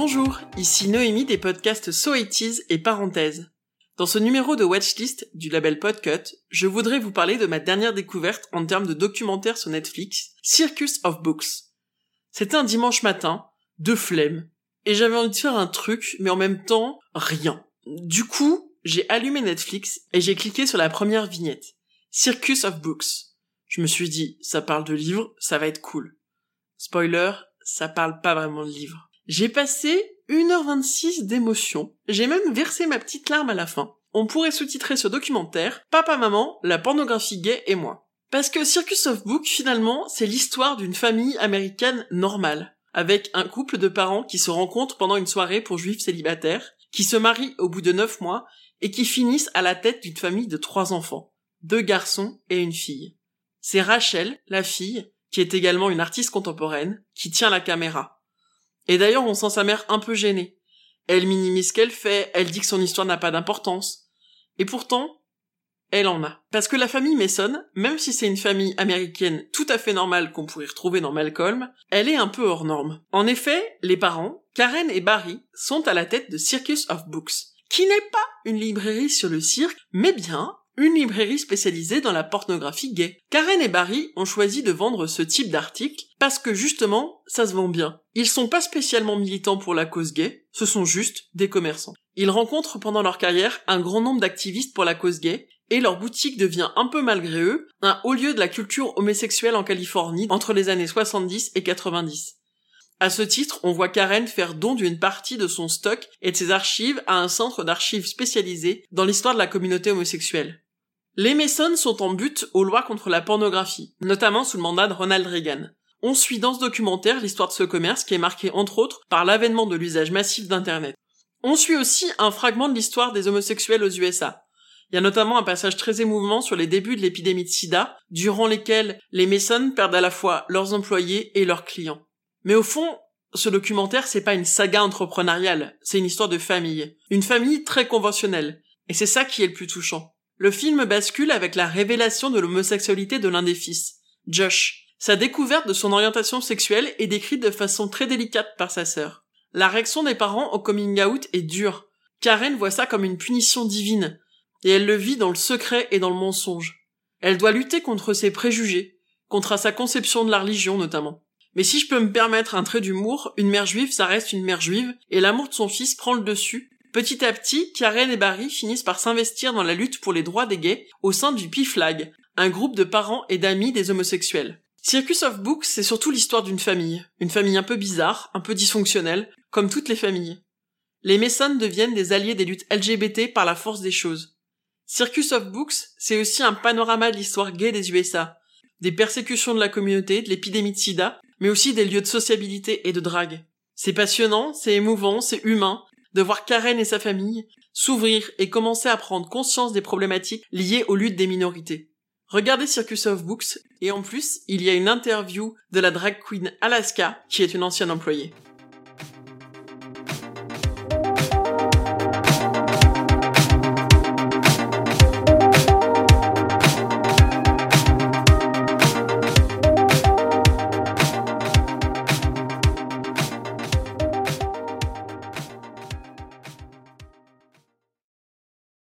Bonjour, ici Noémie des podcasts So It et Parenthèse. Dans ce numéro de Watchlist du label Podcut, je voudrais vous parler de ma dernière découverte en termes de documentaire sur Netflix, Circus of Books. C'était un dimanche matin, de flemme, et j'avais envie de faire un truc, mais en même temps, rien. Du coup, j'ai allumé Netflix et j'ai cliqué sur la première vignette, Circus of Books. Je me suis dit, ça parle de livres, ça va être cool. Spoiler, ça parle pas vraiment de livres. J'ai passé 1h26 d'émotion. J'ai même versé ma petite larme à la fin. On pourrait sous-titrer ce documentaire Papa Maman, la pornographie gay et moi. Parce que Circus of Book, finalement, c'est l'histoire d'une famille américaine normale, avec un couple de parents qui se rencontrent pendant une soirée pour juifs célibataires, qui se marient au bout de neuf mois et qui finissent à la tête d'une famille de trois enfants, deux garçons et une fille. C'est Rachel, la fille, qui est également une artiste contemporaine, qui tient la caméra. Et d'ailleurs, on sent sa mère un peu gênée. Elle minimise ce qu'elle fait, elle dit que son histoire n'a pas d'importance. Et pourtant, elle en a. Parce que la famille Mason, même si c'est une famille américaine tout à fait normale qu'on pourrait retrouver dans Malcolm, elle est un peu hors norme. En effet, les parents, Karen et Barry, sont à la tête de Circus of Books, qui n'est pas une librairie sur le cirque, mais bien une librairie spécialisée dans la pornographie gay. Karen et Barry ont choisi de vendre ce type d'article parce que justement, ça se vend bien. Ils sont pas spécialement militants pour la cause gay, ce sont juste des commerçants. Ils rencontrent pendant leur carrière un grand nombre d'activistes pour la cause gay et leur boutique devient un peu malgré eux un haut lieu de la culture homosexuelle en Californie entre les années 70 et 90. À ce titre, on voit Karen faire don d'une partie de son stock et de ses archives à un centre d'archives spécialisé dans l'histoire de la communauté homosexuelle. Les Mason sont en but aux lois contre la pornographie, notamment sous le mandat de Ronald Reagan. On suit dans ce documentaire l'histoire de ce commerce qui est marqué entre autres par l'avènement de l'usage massif d'Internet. On suit aussi un fragment de l'histoire des homosexuels aux USA. Il y a notamment un passage très émouvant sur les débuts de l'épidémie de sida, durant lesquels les Mason perdent à la fois leurs employés et leurs clients. Mais au fond, ce documentaire, c'est pas une saga entrepreneuriale, c'est une histoire de famille. Une famille très conventionnelle. Et c'est ça qui est le plus touchant. Le film bascule avec la révélation de l'homosexualité de l'un des fils, Josh. Sa découverte de son orientation sexuelle est décrite de façon très délicate par sa sœur. La réaction des parents au coming out est dure. Karen voit ça comme une punition divine, et elle le vit dans le secret et dans le mensonge. Elle doit lutter contre ses préjugés, contre sa conception de la religion notamment. Mais si je peux me permettre un trait d'humour, une mère juive, ça reste une mère juive, et l'amour de son fils prend le dessus, Petit à petit, Karen et Barry finissent par s'investir dans la lutte pour les droits des gays au sein du P-Flag, un groupe de parents et d'amis des homosexuels. Circus of Books, c'est surtout l'histoire d'une famille, une famille un peu bizarre, un peu dysfonctionnelle, comme toutes les familles. Les Mason deviennent des alliés des luttes LGBT par la force des choses. Circus of Books, c'est aussi un panorama de l'histoire gay des USA, des persécutions de la communauté, de l'épidémie de sida, mais aussi des lieux de sociabilité et de drague. C'est passionnant, c'est émouvant, c'est humain, de voir Karen et sa famille s'ouvrir et commencer à prendre conscience des problématiques liées aux luttes des minorités. Regardez Circus of Books et en plus, il y a une interview de la drag queen Alaska qui est une ancienne employée.